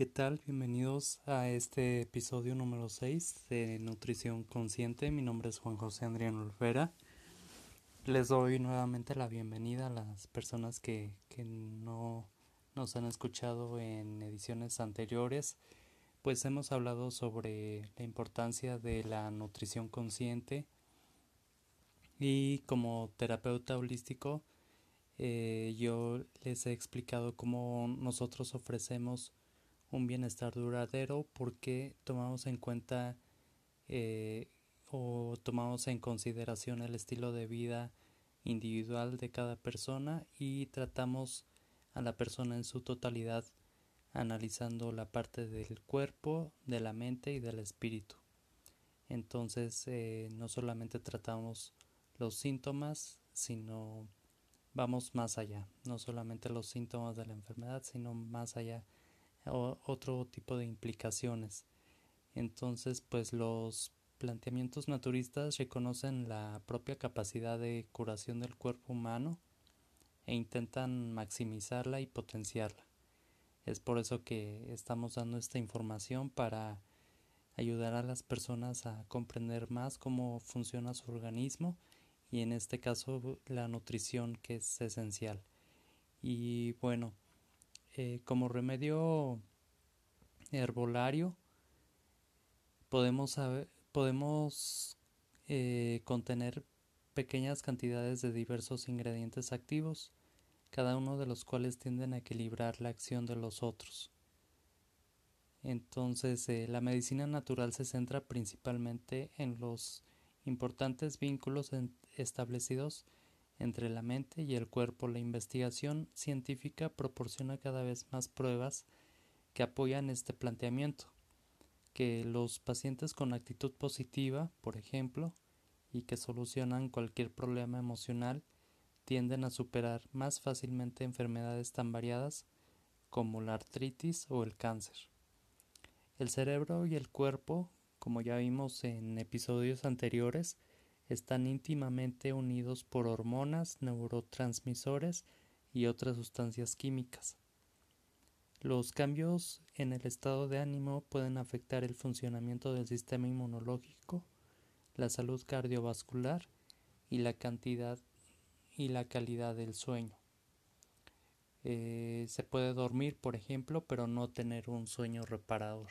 ¿qué tal? Bienvenidos a este episodio número 6 de Nutrición Consciente. Mi nombre es Juan José Andrián Olvera. Les doy nuevamente la bienvenida a las personas que, que no nos han escuchado en ediciones anteriores. Pues hemos hablado sobre la importancia de la nutrición consciente y como terapeuta holístico eh, yo les he explicado cómo nosotros ofrecemos un bienestar duradero porque tomamos en cuenta eh, o tomamos en consideración el estilo de vida individual de cada persona y tratamos a la persona en su totalidad analizando la parte del cuerpo, de la mente y del espíritu. Entonces eh, no solamente tratamos los síntomas, sino vamos más allá, no solamente los síntomas de la enfermedad, sino más allá, otro tipo de implicaciones. Entonces, pues los planteamientos naturistas reconocen la propia capacidad de curación del cuerpo humano e intentan maximizarla y potenciarla. Es por eso que estamos dando esta información para ayudar a las personas a comprender más cómo funciona su organismo y en este caso la nutrición que es esencial. Y bueno, eh, como remedio herbolario podemos, podemos eh, contener pequeñas cantidades de diversos ingredientes activos, cada uno de los cuales tienden a equilibrar la acción de los otros. Entonces, eh, la medicina natural se centra principalmente en los importantes vínculos establecidos entre la mente y el cuerpo. La investigación científica proporciona cada vez más pruebas que apoyan este planteamiento, que los pacientes con actitud positiva, por ejemplo, y que solucionan cualquier problema emocional, tienden a superar más fácilmente enfermedades tan variadas como la artritis o el cáncer. El cerebro y el cuerpo como ya vimos en episodios anteriores, están íntimamente unidos por hormonas, neurotransmisores y otras sustancias químicas. Los cambios en el estado de ánimo pueden afectar el funcionamiento del sistema inmunológico, la salud cardiovascular y la cantidad y la calidad del sueño. Eh, se puede dormir, por ejemplo, pero no tener un sueño reparador.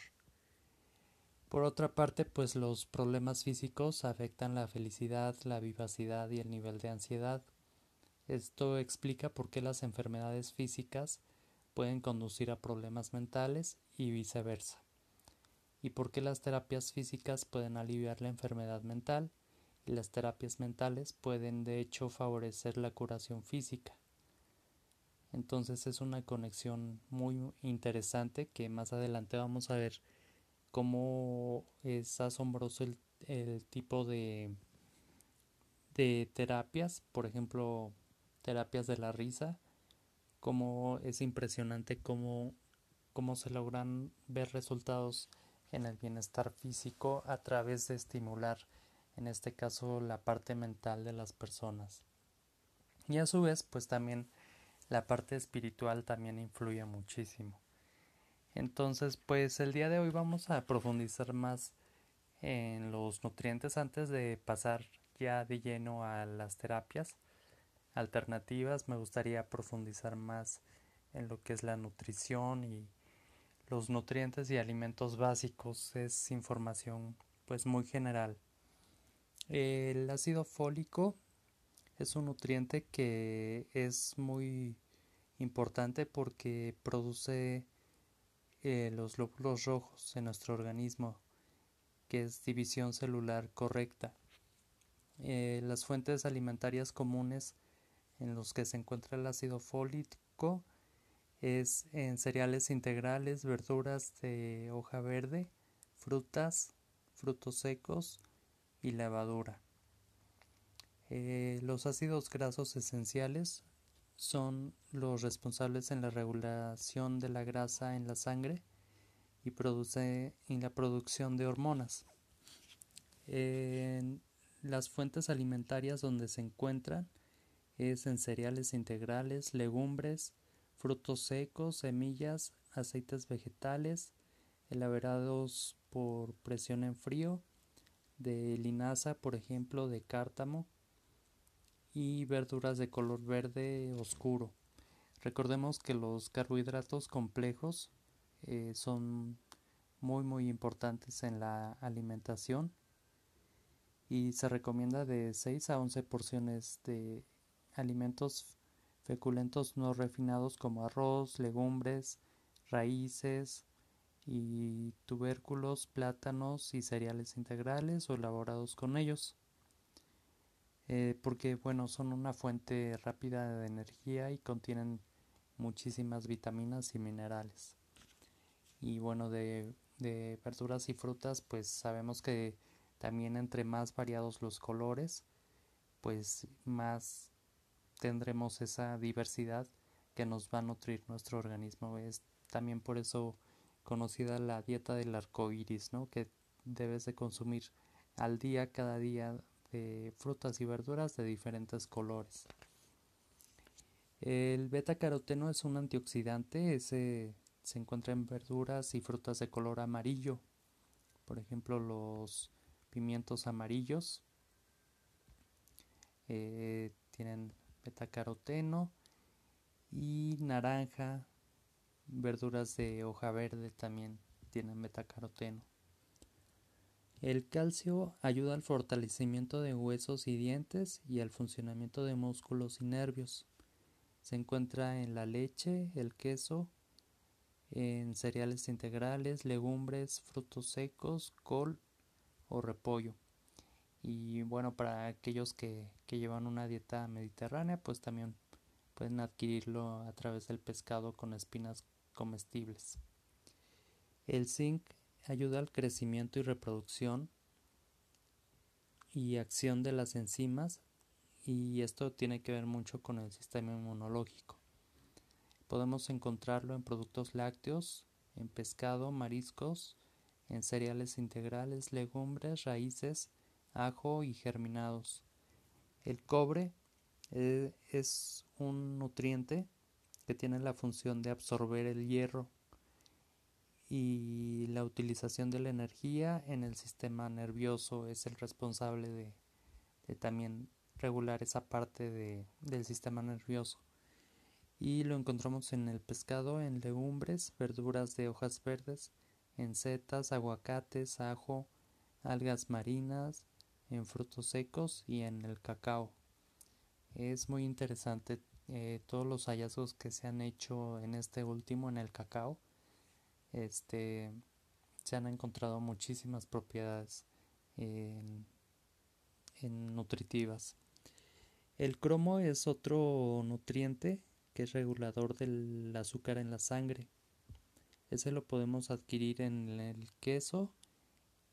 Por otra parte, pues los problemas físicos afectan la felicidad, la vivacidad y el nivel de ansiedad. Esto explica por qué las enfermedades físicas pueden conducir a problemas mentales y viceversa, y por qué las terapias físicas pueden aliviar la enfermedad mental y las terapias mentales pueden de hecho favorecer la curación física. Entonces es una conexión muy interesante que más adelante vamos a ver cómo es asombroso el, el tipo de, de terapias, por ejemplo, terapias de la risa, cómo es impresionante cómo, cómo se logran ver resultados en el bienestar físico a través de estimular, en este caso, la parte mental de las personas. Y a su vez, pues también la parte espiritual también influye muchísimo. Entonces, pues el día de hoy vamos a profundizar más en los nutrientes antes de pasar ya de lleno a las terapias alternativas. Me gustaría profundizar más en lo que es la nutrición y los nutrientes y alimentos básicos. Es información pues muy general. El ácido fólico es un nutriente que es muy importante porque produce eh, los lóbulos rojos en nuestro organismo, que es división celular correcta. Eh, las fuentes alimentarias comunes en los que se encuentra el ácido fólico es en cereales integrales, verduras de hoja verde, frutas, frutos secos y levadura. Eh, los ácidos grasos esenciales son los responsables en la regulación de la grasa en la sangre y produce en la producción de hormonas. En las fuentes alimentarias donde se encuentran es en cereales integrales, legumbres, frutos secos, semillas, aceites vegetales, elaborados por presión en frío, de linaza, por ejemplo, de cártamo, y verduras de color verde oscuro. Recordemos que los carbohidratos complejos eh, son muy muy importantes en la alimentación y se recomienda de 6 a 11 porciones de alimentos feculentos no refinados como arroz, legumbres, raíces y tubérculos, plátanos y cereales integrales o elaborados con ellos. Eh, porque bueno, son una fuente rápida de energía y contienen muchísimas vitaminas y minerales. Y bueno, de, de verduras y frutas, pues sabemos que también entre más variados los colores, pues más tendremos esa diversidad que nos va a nutrir nuestro organismo. Es también por eso conocida la dieta del arco iris, ¿no? Que debes de consumir al día, cada día, de frutas y verduras de diferentes colores. El beta caroteno es un antioxidante, se encuentra en verduras y frutas de color amarillo, por ejemplo los pimientos amarillos eh, tienen beta caroteno y naranja, verduras de hoja verde también tienen beta caroteno. El calcio ayuda al fortalecimiento de huesos y dientes y al funcionamiento de músculos y nervios. Se encuentra en la leche, el queso, en cereales integrales, legumbres, frutos secos, col o repollo. Y bueno, para aquellos que, que llevan una dieta mediterránea, pues también pueden adquirirlo a través del pescado con espinas comestibles. El zinc ayuda al crecimiento y reproducción y acción de las enzimas y esto tiene que ver mucho con el sistema inmunológico. Podemos encontrarlo en productos lácteos, en pescado, mariscos, en cereales integrales, legumbres, raíces, ajo y germinados. El cobre eh, es un nutriente que tiene la función de absorber el hierro y la utilización de la energía en el sistema nervioso es el responsable de, también regular esa parte del sistema nervioso. Y lo encontramos en el pescado, en legumbres, verduras de hojas verdes, en setas, aguacates, ajo, algas marinas, en frutos secos y en el cacao. Es muy interesante eh, todos los hallazgos que se han hecho en este último, en el cacao este, se han encontrado muchísimas propiedades en, nutritivas. El cromo es otro nutriente que es regulador del azúcar en la sangre. Ese lo podemos adquirir en el queso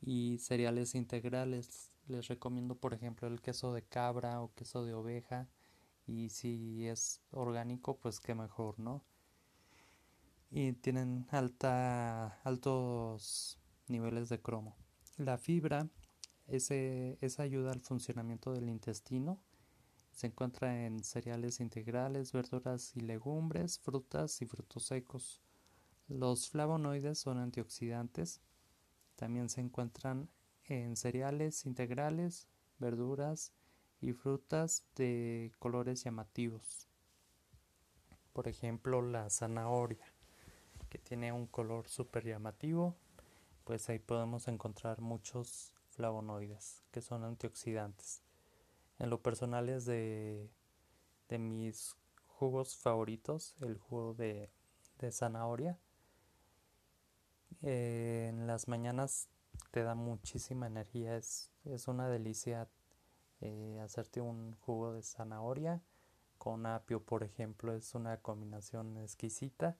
y cereales integrales. Les recomiendo, por ejemplo, el queso de cabra o queso de oveja. Y si es orgánico, pues qué mejor, ¿no? Y tienen altos niveles de cromo. La fibra ese, ayuda al funcionamiento del intestino. Se encuentra en cereales integrales, verduras y legumbres, frutas y frutos secos. Los flavonoides son antioxidantes. También se encuentran en cereales integrales, verduras y frutas de colores llamativos. Por ejemplo, la zanahoria tiene un color súper llamativo, pues ahí podemos encontrar muchos flavonoides que son antioxidantes. En lo personal es de, de mis jugos favoritos, el jugo de, zanahoria. Eh, en las mañanas te da muchísima energía, es, es una delicia eh, hacerte un jugo de zanahoria con apio, por ejemplo, es una combinación exquisita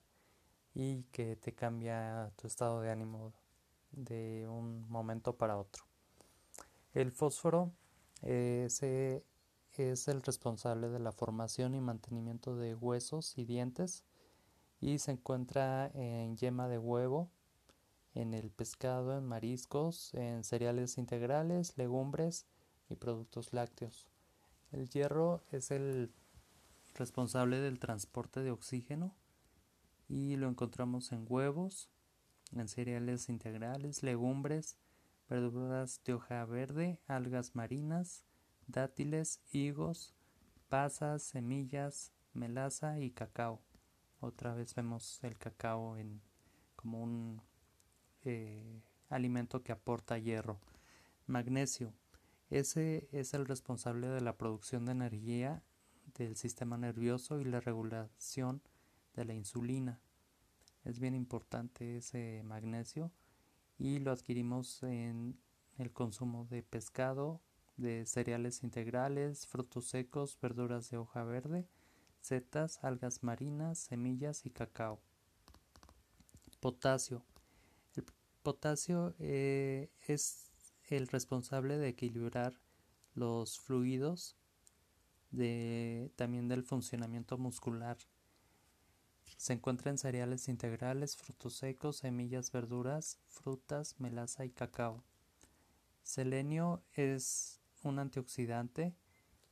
y que te cambia tu estado de ánimo de un momento para otro. El fósforo ese es el responsable de la formación y mantenimiento de huesos y dientes y se encuentra en yema de huevo, en el pescado, en mariscos, en cereales integrales, legumbres y productos lácteos. El hierro es el responsable del transporte de oxígeno y lo encontramos en huevos, en cereales integrales, legumbres, verduras de hoja verde, algas marinas, dátiles, higos, pasas, semillas, melaza y cacao. Otra vez vemos el cacao en, como un eh, alimento que aporta hierro. Magnesio. Ese es el responsable de la producción de energía del sistema nervioso y la regulación de la insulina. Es bien importante ese magnesio y lo adquirimos en el consumo de pescado, de cereales integrales, frutos secos, verduras de hoja verde, setas, algas marinas, semillas y cacao. Potasio. El potasio eh, es el responsable de equilibrar los fluidos, de, también del funcionamiento muscular. Se encuentra en cereales integrales, frutos secos, semillas, verduras, frutas, melaza y cacao. Selenio es un antioxidante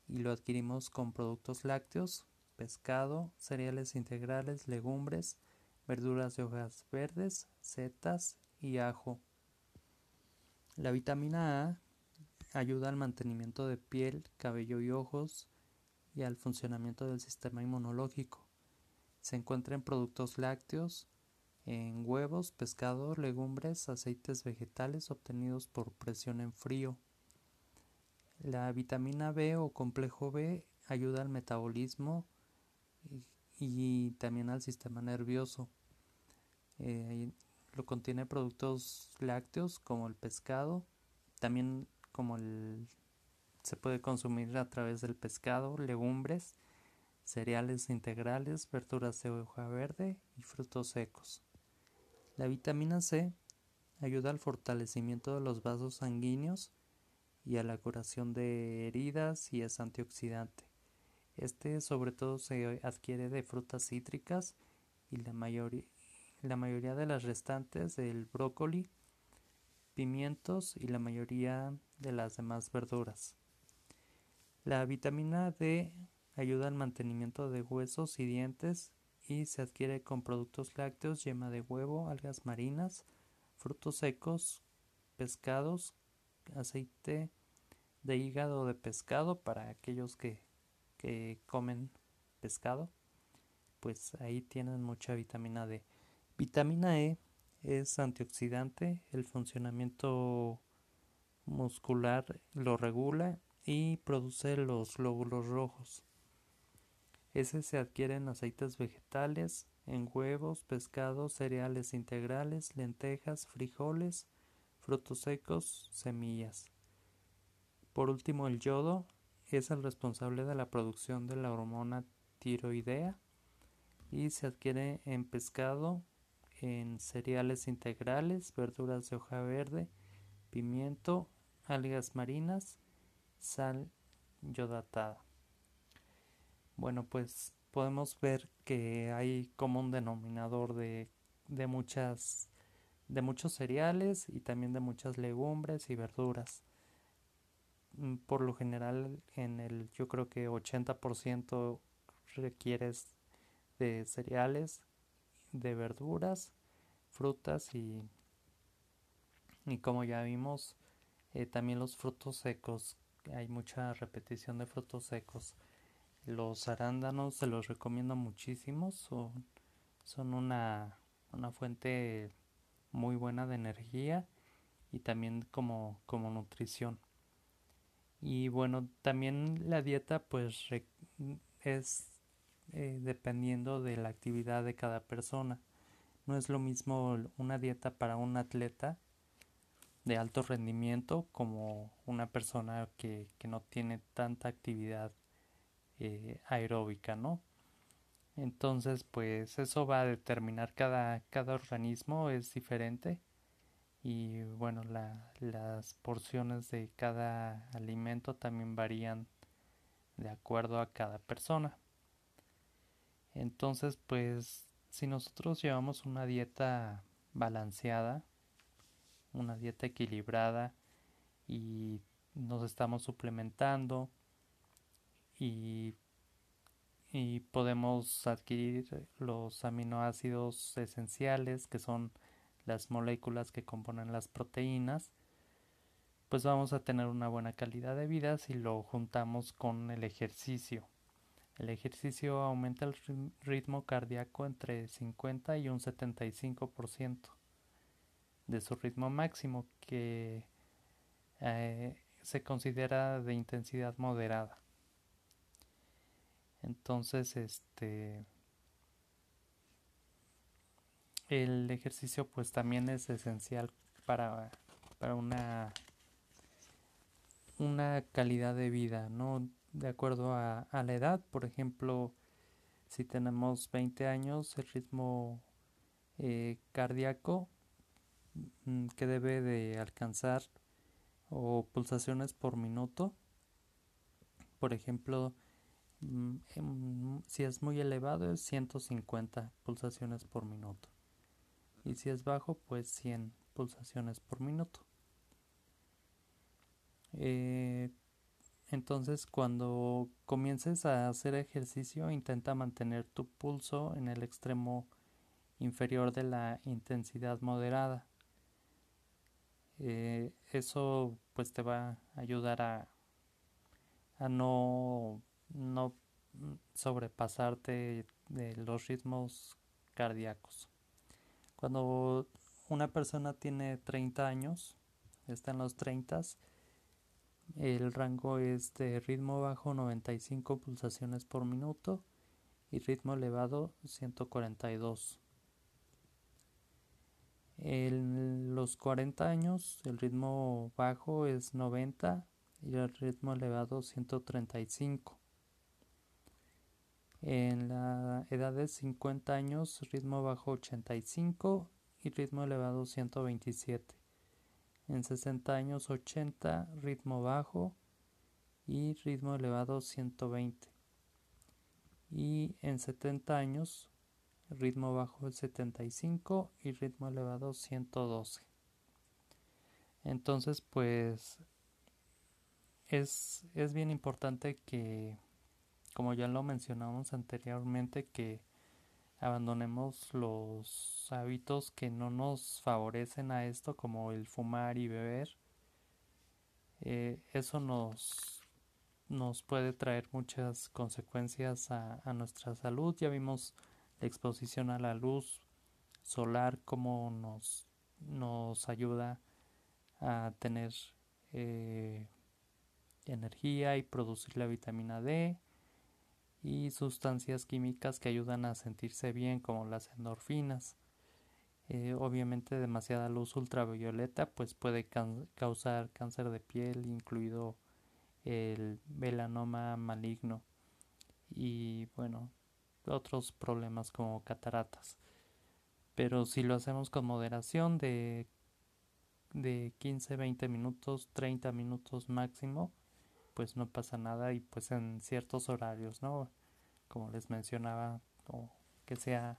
y lo adquirimos con productos lácteos, pescado, cereales integrales, legumbres, verduras de hojas verdes, setas y ajo. La vitamina A ayuda al mantenimiento de piel, cabello y ojos y al funcionamiento del sistema inmunológico. Se encuentra en productos lácteos, en huevos, pescado, legumbres, aceites vegetales obtenidos por presión en frío. La vitamina B o complejo B ayuda al metabolismo y, también al sistema nervioso. Eh, lo contiene productos lácteos como el pescado, también como el se puede consumir a través del pescado, legumbres, cereales integrales, verduras de hoja verde y frutos secos. La vitamina C ayuda al fortalecimiento de los vasos sanguíneos y a la curación de heridas y es antioxidante. Este sobre todo se adquiere de frutas cítricas y la mayoría, la mayoría de las restantes del brócoli, pimientos y la mayoría de las demás verduras. La vitamina D ayuda al mantenimiento de huesos y dientes y se adquiere con productos lácteos, yema de huevo, algas marinas, frutos secos, pescados, aceite de hígado de pescado para aquellos que, comen pescado, pues ahí tienen mucha vitamina D. Vitamina E es antioxidante, el funcionamiento muscular lo regula y produce los glóbulos rojos. Ese se adquiere en aceites vegetales, en huevos, pescados, cereales integrales, lentejas, frijoles, frutos secos, semillas. Por último, el yodo es el responsable de la producción de la hormona tiroidea y se adquiere en pescado, en cereales integrales, verduras de hoja verde, pimiento, algas marinas, sal yodatada. Bueno, pues podemos ver que hay como un denominador de, de muchas de muchos cereales y también de muchas legumbres y verduras. Mm, por lo general en el yo creo que 80% requieres de cereales, de verduras, frutas y, y como ya vimos eh, también los frutos secos. Hay mucha repetición de frutos secos. Los arándanos se los recomiendo muchísimo. Son, son una, una fuente muy buena de energía y también como, como nutrición. Y bueno, también la dieta pues es eh, dependiendo de la actividad de cada persona. No es lo mismo una dieta para un atleta de alto rendimiento como una persona que, no tiene tanta actividad eh, aeróbica, ¿no? Entonces, pues eso va a determinar cada, cada organismo es diferente y bueno, las porciones de cada alimento también varían de acuerdo a cada persona. Entonces, pues si nosotros llevamos una dieta balanceada, una dieta equilibrada y nos estamos suplementando y podemos adquirir los aminoácidos esenciales que son las moléculas que componen las proteínas, pues vamos a tener una buena calidad de vida si lo juntamos con el ejercicio. El ejercicio aumenta el ritmo cardíaco entre 50 y un 75% de su ritmo máximo que eh, se considera de intensidad moderada. Entonces, este el ejercicio pues también es esencial para, para una una calidad de vida, ¿no? De acuerdo a, la edad, por ejemplo, si tenemos 20 años, el ritmo eh, cardíaco mm, que debe de alcanzar o pulsaciones por minuto, por ejemplo, si es muy elevado es 150 pulsaciones por minuto y si es bajo pues 100 pulsaciones por minuto. Eh, entonces cuando comiences a hacer ejercicio intenta mantener tu pulso en el extremo inferior de la intensidad moderada. Eh, eso pues te va a ayudar a, a no, no sobrepasarte de los ritmos cardíacos. Cuando una persona tiene 30 años, está en los 30, el rango es de ritmo bajo 95 pulsaciones por minuto y ritmo elevado 142. En los 40 años el ritmo bajo es 90 y el ritmo elevado 135. En la edad de 50 años ritmo bajo 85 y ritmo elevado 127 en 60 años 80, ritmo bajo y ritmo elevado 120. Y en 70 años, ritmo bajo el 75 y ritmo elevado 112. Entonces, pues es, es bien importante que, como ya lo mencionamos anteriormente, que abandonemos los hábitos que no nos favorecen a esto, como el fumar y beber. Eh, eso nos, nos puede traer muchas consecuencias a, nuestra salud. Ya vimos la exposición a la luz solar, cómo nos, nos ayuda a tener eh, energía y producir la vitamina D y sustancias químicas que ayudan a sentirse bien como las endorfinas. Eh, obviamente demasiada luz ultravioleta pues puede causar cáncer de piel incluido el melanoma maligno y bueno otros problemas como cataratas pero si lo hacemos con moderación de de 15 20 minutos 30 minutos máximo pues no pasa nada y pues en ciertos horarios, ¿no? Como les mencionaba, o que sea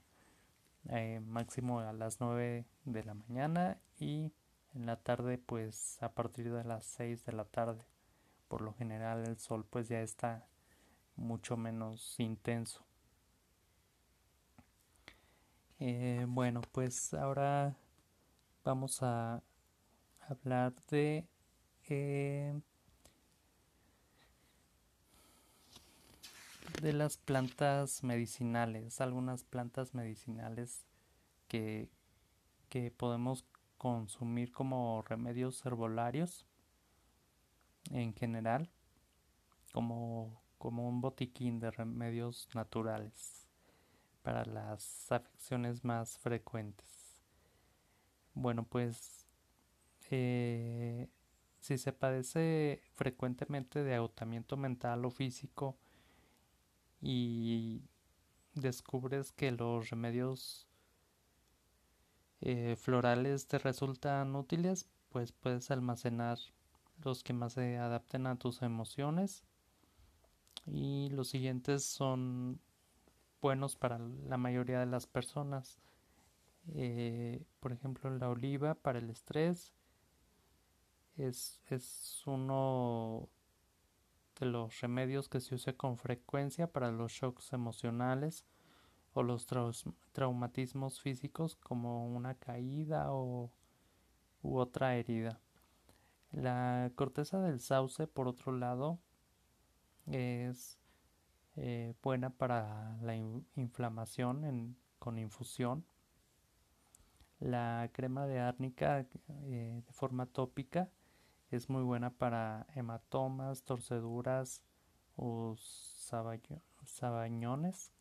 eh, máximo a las 9 de la mañana y en la tarde pues a partir de las 6 de la tarde. Por lo general el sol pues ya está mucho menos intenso. Eh, bueno, pues ahora vamos a hablar de eh, de las plantas medicinales, algunas plantas medicinales que, que podemos consumir como remedios herbolarios en general, como, como un botiquín de remedios naturales para las afecciones más frecuentes. Bueno, pues eh, si se padece frecuentemente de agotamiento mental o físico, y descubres que los remedios eh, florales te resultan útiles, pues puedes almacenar los que más se adapten a tus emociones y los siguientes son buenos para la mayoría de las personas. Eh, por ejemplo, la oliva para el estrés es, es uno de los remedios que se usa con frecuencia para los shocks emocionales o los traumatismos físicos como una caída o u otra herida. La corteza del sauce, por otro lado, es eh, buena para la inflamación con infusión. La crema de árnica eh, de forma tópica es muy buena para hematomas, torceduras o sabañones.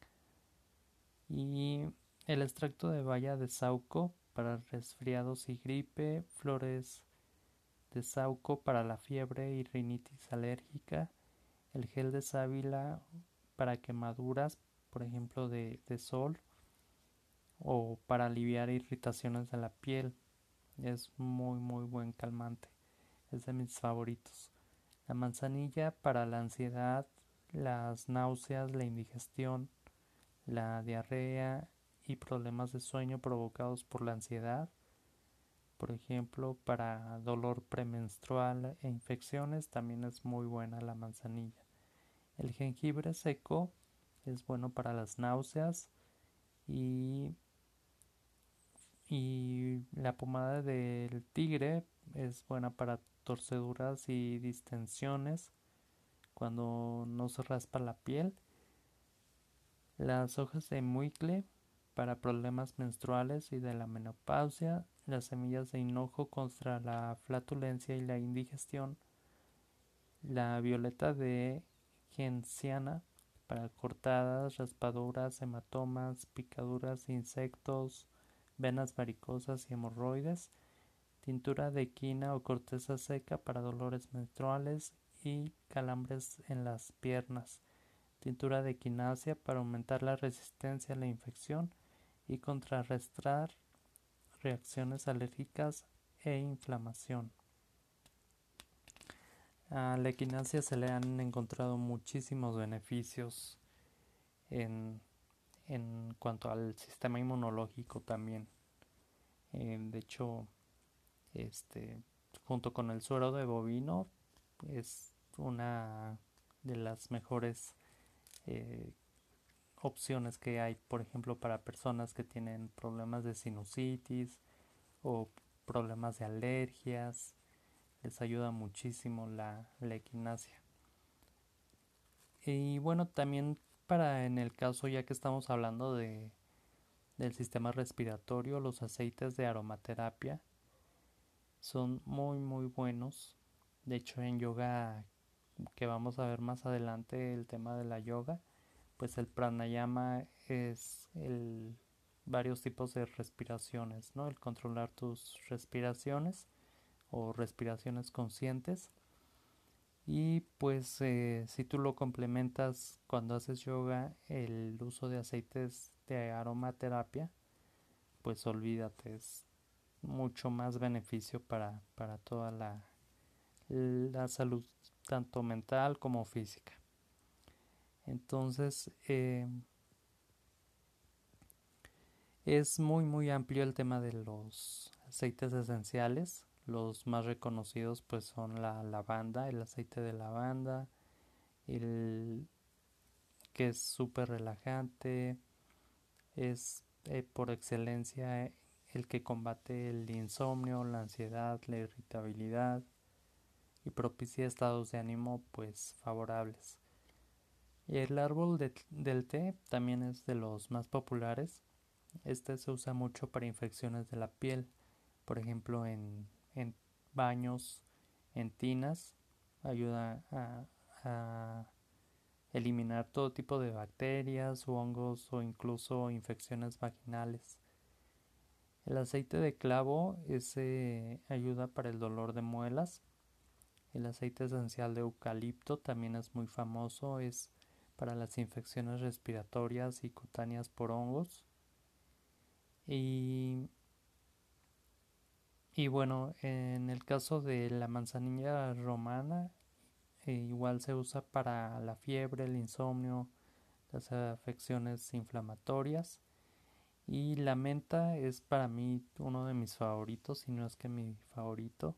Y el extracto de baya de sauco para resfriados y gripe, flores de sauco para la fiebre y rinitis alérgica, el gel de sábila para quemaduras, por ejemplo, de, de sol, o para aliviar irritaciones de la piel. Es muy, muy buen calmante. Es de mis favoritos. La manzanilla para la ansiedad, las náuseas, la indigestión, la diarrea y problemas de sueño provocados por la ansiedad. Por ejemplo, para dolor premenstrual e infecciones también es muy buena la manzanilla. El jengibre seco es bueno para las náuseas y, y la pomada del tigre es buena para torceduras y distensiones cuando no se raspa la piel. Las hojas de muicle para problemas menstruales y de la menopausia, las semillas de hinojo contra la flatulencia y la indigestión, la violeta de genciana para cortadas, raspaduras, hematomas, picaduras insectos, venas varicosas y hemorroides, tintura de quina o corteza seca para dolores menstruales y calambres en las piernas, tintura de quinasia para aumentar la resistencia a la infección y contrarrestar reacciones alérgicas e inflamación. A la equinacia se le han encontrado muchísimos beneficios en, en cuanto al sistema inmunológico también. Eh, de hecho, este, junto con el suero de bovino, es una de las mejores eh, opciones que hay, por ejemplo, para personas que tienen problemas de sinusitis o problemas de alergias les ayuda muchísimo la, equinacia. Y bueno, también para en el caso ya que estamos hablando de, del sistema respiratorio, los aceites de aromaterapia son muy muy buenos. De hecho en yoga que vamos a ver más adelante el tema de la yoga, pues el pranayama es el varios tipos de respiraciones, ¿no? El controlar tus respiraciones o respiraciones conscientes. Y pues eh, si tú lo complementas cuando haces yoga, el uso de aceites de aromaterapia, pues olvídate, mucho más beneficio para, para toda la, la salud, tanto mental como física. Entonces, eh, es muy muy amplio el tema de los aceites esenciales. Los más reconocidos pues son la lavanda, el aceite de lavanda, el que es súper relajante, es eh, por excelencia el que combate el insomnio, la ansiedad, la irritabilidad y propicia estados de ánimo pues favorables. El árbol del té también es de los más populares. Este se usa mucho para infecciones de la piel, por ejemplo en baños, en tinas, ayuda a, eliminar todo tipo de bacterias, hongos o incluso infecciones vaginales. El aceite de clavo ese ayuda para el dolor de muelas. El aceite esencial de eucalipto también es muy famoso, es para las infecciones respiratorias y cutáneas por hongos. Y y bueno, en el caso de la manzanilla romana, eh, igual se usa para la fiebre, el insomnio, las afecciones inflamatorias. Y la menta es para mí uno de mis favoritos, si no es que mi favorito.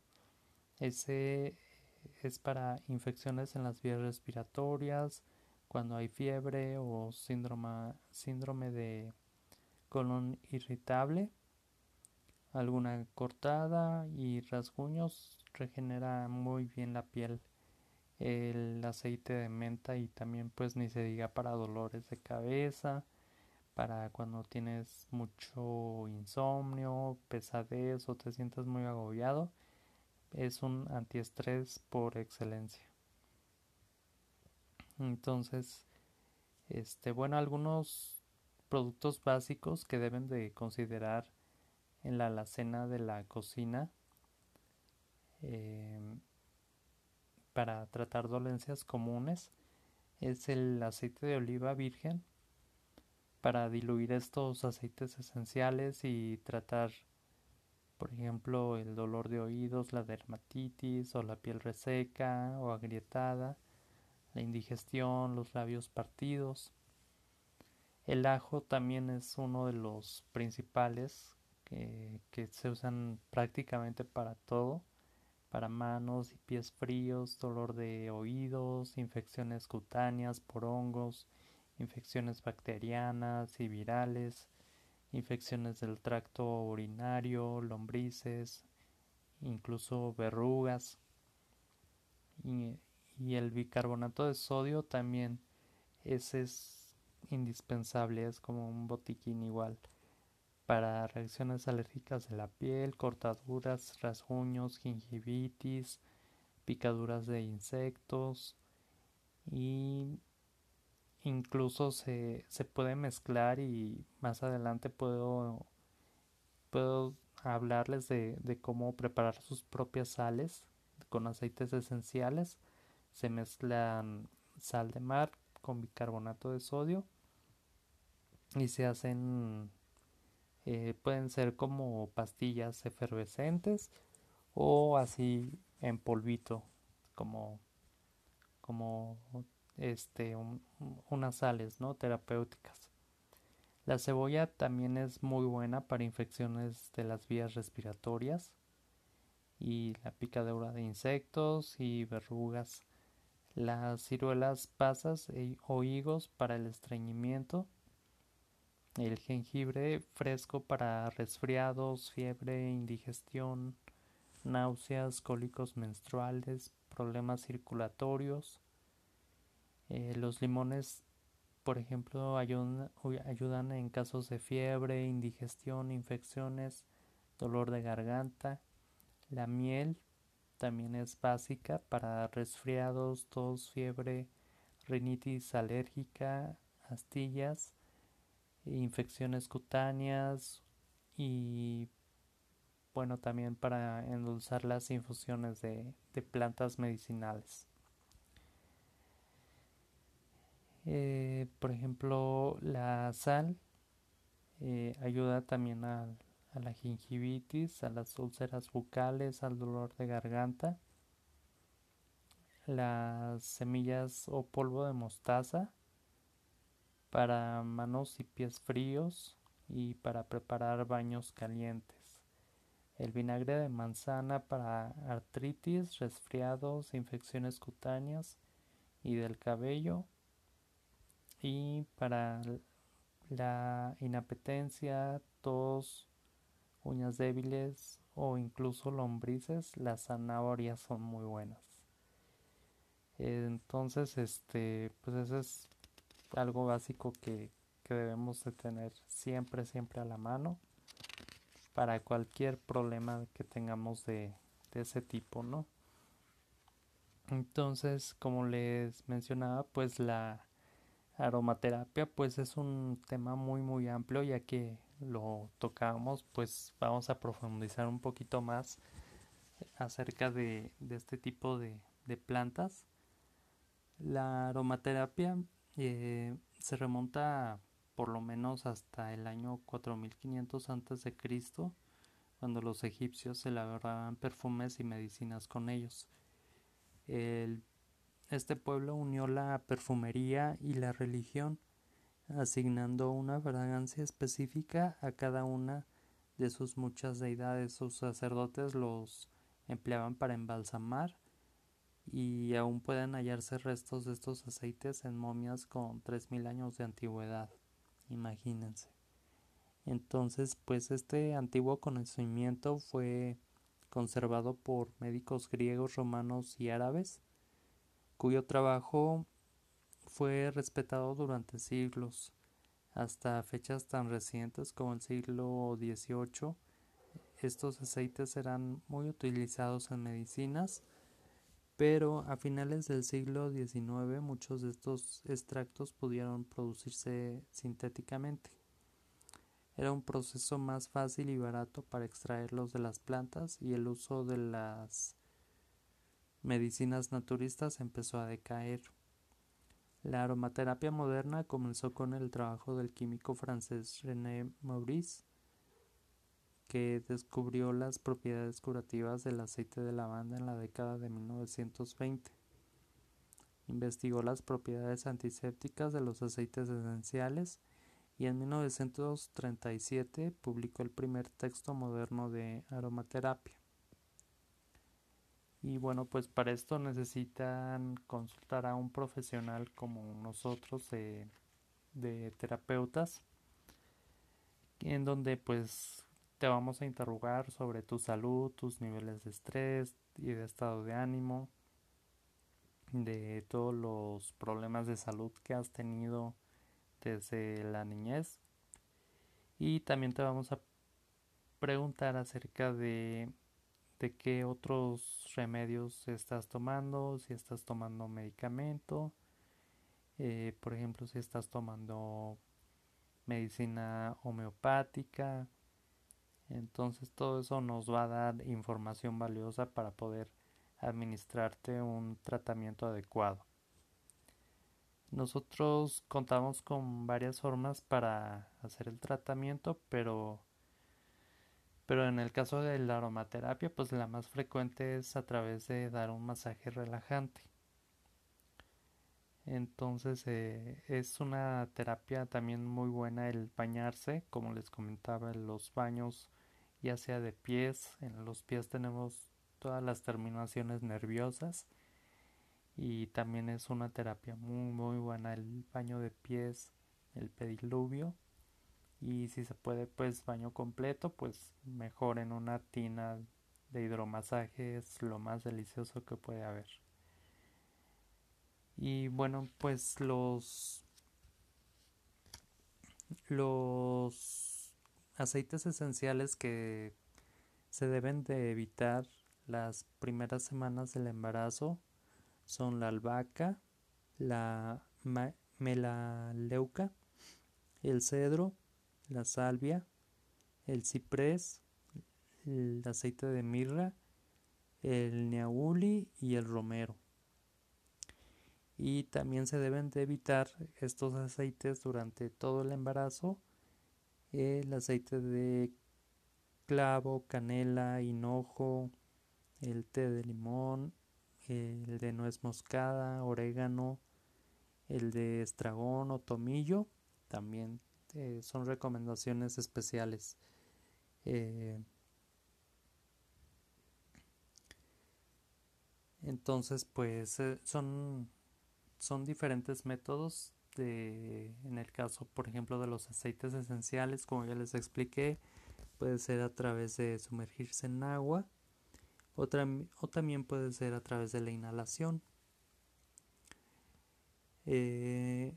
Ese es para infecciones en las vías respiratorias, cuando hay fiebre o síndrome, síndrome de colon irritable, alguna cortada y rasguños regenera muy bien la piel el aceite de menta y también pues ni se diga para dolores de cabeza, para cuando tienes mucho insomnio, pesadez o te sientes muy agobiado, es un antiestrés por excelencia. Entonces, este, bueno, algunos productos básicos que deben de considerar en la alacena de la cocina eh, para tratar dolencias comunes es el aceite de oliva virgen para diluir estos aceites esenciales y tratar por ejemplo el dolor de oídos, la dermatitis o la piel reseca o agrietada, la indigestión, los labios partidos. El ajo también es uno de los principales que, que se usan prácticamente para todo para manos y pies fríos, dolor de oídos, infecciones cutáneas por hongos, infecciones bacterianas y virales, infecciones del tracto urinario, lombrices, incluso verrugas. Y, el bicarbonato de sodio también ese es indispensable, es como un botiquín igual para reacciones alérgicas de la piel, cortaduras, rasguños, gingivitis, picaduras de insectos y incluso se, puede mezclar y más adelante puedo, puedo hablarles de, de cómo preparar sus propias sales con aceites esenciales. Se mezclan sal de mar con bicarbonato de sodio y se hacen eh, pueden ser como pastillas efervescentes o así en polvito como como este unas sales no terapéuticas la cebolla también es muy buena para infecciones de las vías respiratorias y la picadura de insectos y verrugas las ciruelas pasas e, o higos para el estreñimiento el jengibre fresco para resfriados, fiebre, indigestión, náuseas, cólicos menstruales, problemas circulatorios. Eh, los limones, por ejemplo, ayudan, ayudan en casos de fiebre, indigestión, infecciones, dolor de garganta. La miel también es básica para resfriados, tos, fiebre, rinitis alérgica, astillas infecciones cutáneas y bueno también para endulzar las infusiones de, plantas medicinales. Eh, por ejemplo, la sal eh, ayuda también a, a, la gingivitis, a las úlceras bucales, al dolor de garganta. Las semillas o polvo de mostaza para manos y pies fríos y para preparar baños calientes. El vinagre de manzana para artritis, resfriados, infecciones cutáneas y del cabello. Y para la inapetencia, tos, uñas débiles o incluso lombrices, las zanahorias son muy buenas. Entonces, este, pues ese es algo básico que, debemos de tener siempre, siempre a la mano para cualquier problema que tengamos de, de ese tipo, ¿no? Entonces, como les mencionaba, pues la aromaterapia pues es un tema muy muy amplio ya que lo tocamos pues vamos a profundizar un poquito más acerca de, de este tipo de, de plantas la aromaterapia eh, se remonta por lo menos hasta el año 4500 antes de Cristo, cuando los egipcios elaboraban perfumes y medicinas con ellos. Este pueblo unió la perfumería y la religión, asignando una fragancia específica a cada una de sus muchas deidades. Sus sacerdotes los empleaban para embalsamar y aún pueden hallarse restos de estos aceites en momias con 3.000 años de antigüedad. Imagínense. Entonces, pues este antiguo conocimiento fue conservado por médicos griegos, romanos y árabes, cuyo trabajo fue respetado durante siglos, hasta fechas tan recientes como el siglo XVIII. Estos aceites eran muy utilizados en medicinas, pero a finales del siglo XIX muchos de estos extractos pudieron producirse sintéticamente. Era un proceso más fácil y barato para extraerlos de las plantas y el uso de las medicinas naturistas empezó a decaer. La aromaterapia moderna comenzó con el trabajo del químico francés René Maurice, que descubrió las propiedades curativas del aceite de lavanda en la década de 1920. Investigó las propiedades antisépticas de los aceites esenciales y en 1937 publicó el primer texto moderno de aromaterapia. Y bueno, pues para esto necesitan consultar a un profesional como nosotros de, terapeutas, en donde pues te vamos a interrogar sobre tu salud, tus niveles de estrés y de estado de ánimo, de todos los problemas de salud que has tenido desde la niñez. Y también te vamos a preguntar acerca de de qué otros remedios estás tomando, si estás tomando medicamento, eh, por ejemplo, si estás tomando medicina homeopática. Entonces todo eso nos va a dar información valiosa para poder administrarte un tratamiento adecuado. Nosotros contamos con varias formas para hacer el tratamiento, pero pero en el caso de la aromaterapia, pues la más frecuente es a través de dar un masaje relajante. Entonces eh, es una terapia también muy buena el bañarse, como les comentaba, los baños ya sea de pies, en los pies tenemos todas las terminaciones nerviosas y también es una terapia muy muy buena el baño de pies, el pediluvio y si se puede pues baño completo pues mejor en una tina de hidromasaje es lo más delicioso que puede haber. Y bueno pues los los aceites esenciales que se deben de evitar las primeras semanas del embarazo son la albahaca, la melaleuca, el cedro, la salvia, el ciprés, el aceite de mirra, el neauli y el romero. Y también se deben de evitar estos aceites durante todo el embarazo. El aceite de clavo, canela, hinojo, el té de limón, el de nuez moscada, orégano, el de estragón o tomillo, también este, son recomendaciones especiales. Eh, entonces, pues eh, son, son diferentes métodos. De, en el caso, por ejemplo, de los aceites esenciales, como ya les expliqué, puede ser a través de sumergirse en agua o, o también puede ser a través de la inhalación. Eh,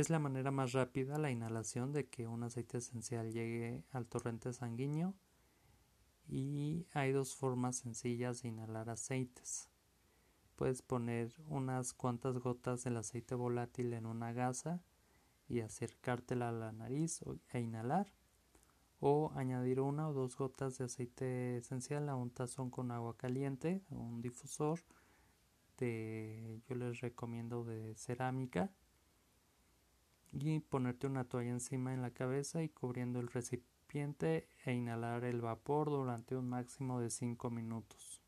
es la manera más rápida la inhalación de que un aceite esencial llegue al torrente sanguíneo y hay dos formas sencillas de inhalar aceites. Puedes poner unas cuantas gotas del aceite volátil en una gasa y acercártela a la nariz e inhalar o añadir una o dos gotas de aceite esencial a un tazón con agua caliente un difusor de yo les recomiendo de cerámica y ponerte una toalla encima en la cabeza y cubriendo el recipiente e inhalar el vapor durante un máximo de 5 minutos.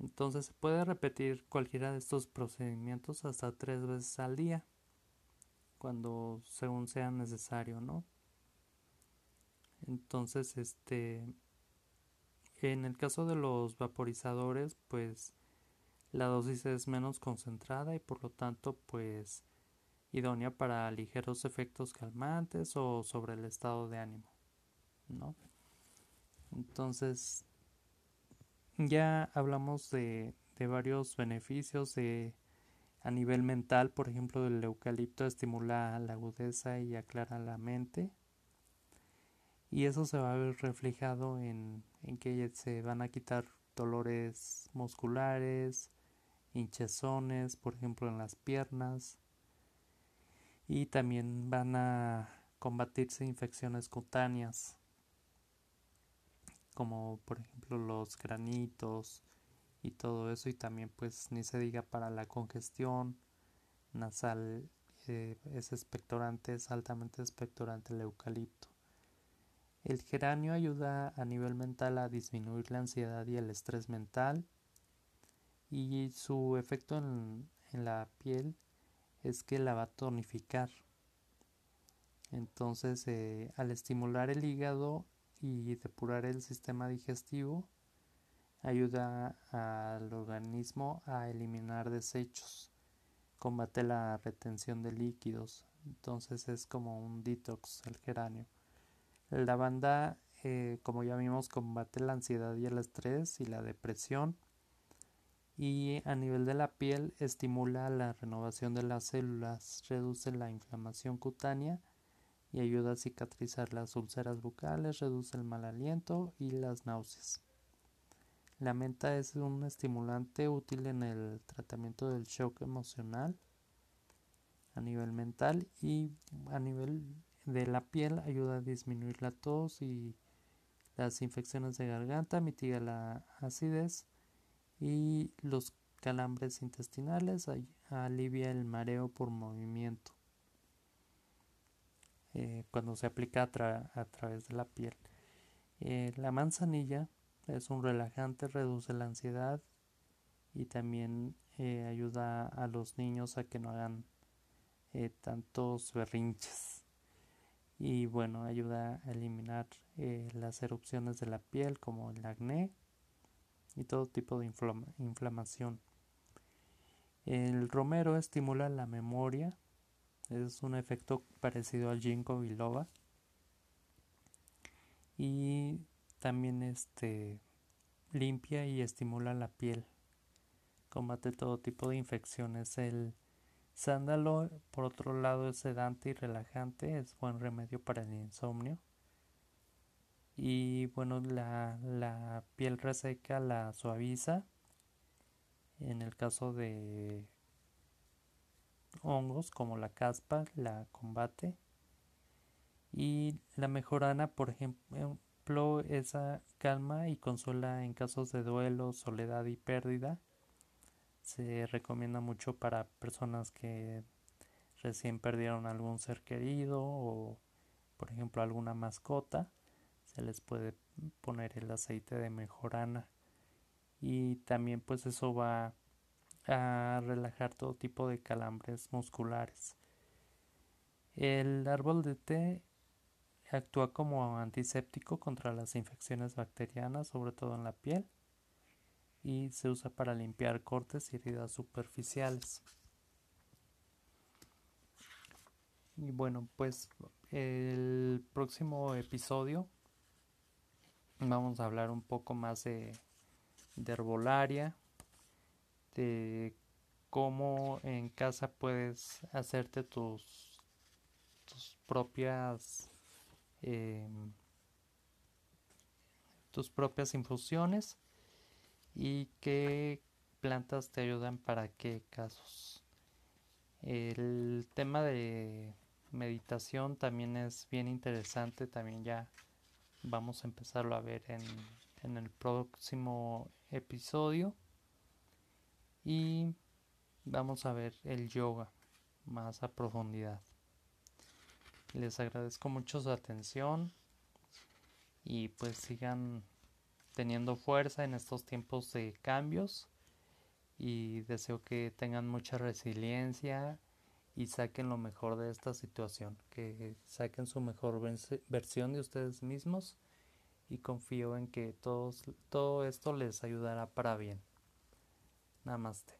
Entonces se puede repetir cualquiera de estos procedimientos hasta tres veces al día, cuando según sea necesario, ¿no? Entonces, este, en el caso de los vaporizadores, pues La dosis es menos concentrada y por lo tanto pues idónea para ligeros efectos calmantes o sobre el estado de ánimo, ¿no? Entonces, ya hablamos de, de varios beneficios de, a nivel mental, por ejemplo, el eucalipto estimula la agudeza y aclara la mente. Y eso se va a ver reflejado en, en que se van a quitar dolores musculares, hinchazones, por ejemplo, en las piernas, y también van a combatirse infecciones cutáneas como por ejemplo los granitos y todo eso y también pues ni se diga para la congestión nasal eh, es expectorante es altamente expectorante el eucalipto. El geranio ayuda a nivel mental a disminuir la ansiedad y el estrés mental y su efecto en, en la piel es que la va a tonificar. Entonces, eh, al estimular el hígado y depurar el sistema digestivo, ayuda al organismo a eliminar desechos, combate la retención de líquidos, entonces es como un detox el geranio. La lavanda, eh, como ya vimos, combate la ansiedad y el estrés y la depresión y a nivel de la piel estimula la renovación de las células, reduce la inflamación cutánea y ayuda a cicatrizar las úlceras bucales, reduce el mal aliento y las náuseas. La menta es un estimulante útil en el tratamiento del shock emocional a nivel mental y a nivel de la piel ayuda a disminuir la tos y las infecciones de garganta, mitiga la acidez y los calambres intestinales alivia el mareo por movimiento eh, cuando se aplica a, través de la piel. Eh, la manzanilla es un relajante, reduce la ansiedad y también eh, ayuda a los niños a que no hagan tantos berrinches. Y bueno, ayuda a eliminar las erupciones de la piel como el acné y todo tipo de inflamación. El romero estimula la memoria, es un efecto parecido al ginkgo biloba y también este limpia y estimula la piel. Combate todo tipo de infecciones. El sándalo, por otro lado, es sedante y relajante, es buen remedio para el insomnio y bueno la, la piel reseca la suaviza. En el caso de hongos como la caspa la combate. Y la mejorana por ejemplo esa calma y consuela en casos de duelo soledad y pérdida. Se recomienda mucho para personas que recién perdieron algún ser querido o por ejemplo alguna mascota les puede poner el aceite de mejorana y también pues eso va a relajar todo tipo de calambres musculares. El árbol de té actúa como antiséptico contra las infecciones bacterianas, sobre todo en la piel, y se usa para limpiar cortes y heridas superficiales. Y bueno, pues el próximo episodio vamos a hablar un poco más de, herbolaria, de cómo en casa puedes hacerte tus, tus propias em, tus propias infusiones y qué plantas te ayudan para qué casos. El tema de meditación también es bien interesante, también ya vamos a empezarlo a ver en, en el próximo episodio y vamos a ver el yoga más a profundidad. Les agradezco mucho su atención y pues sigan teniendo fuerza en estos tiempos de cambios y deseo que tengan mucha resiliencia y saquen lo mejor de esta situación, que saquen su mejor versión de ustedes mismos y confío en que todos, todo esto les ayudará para bien. Namaste.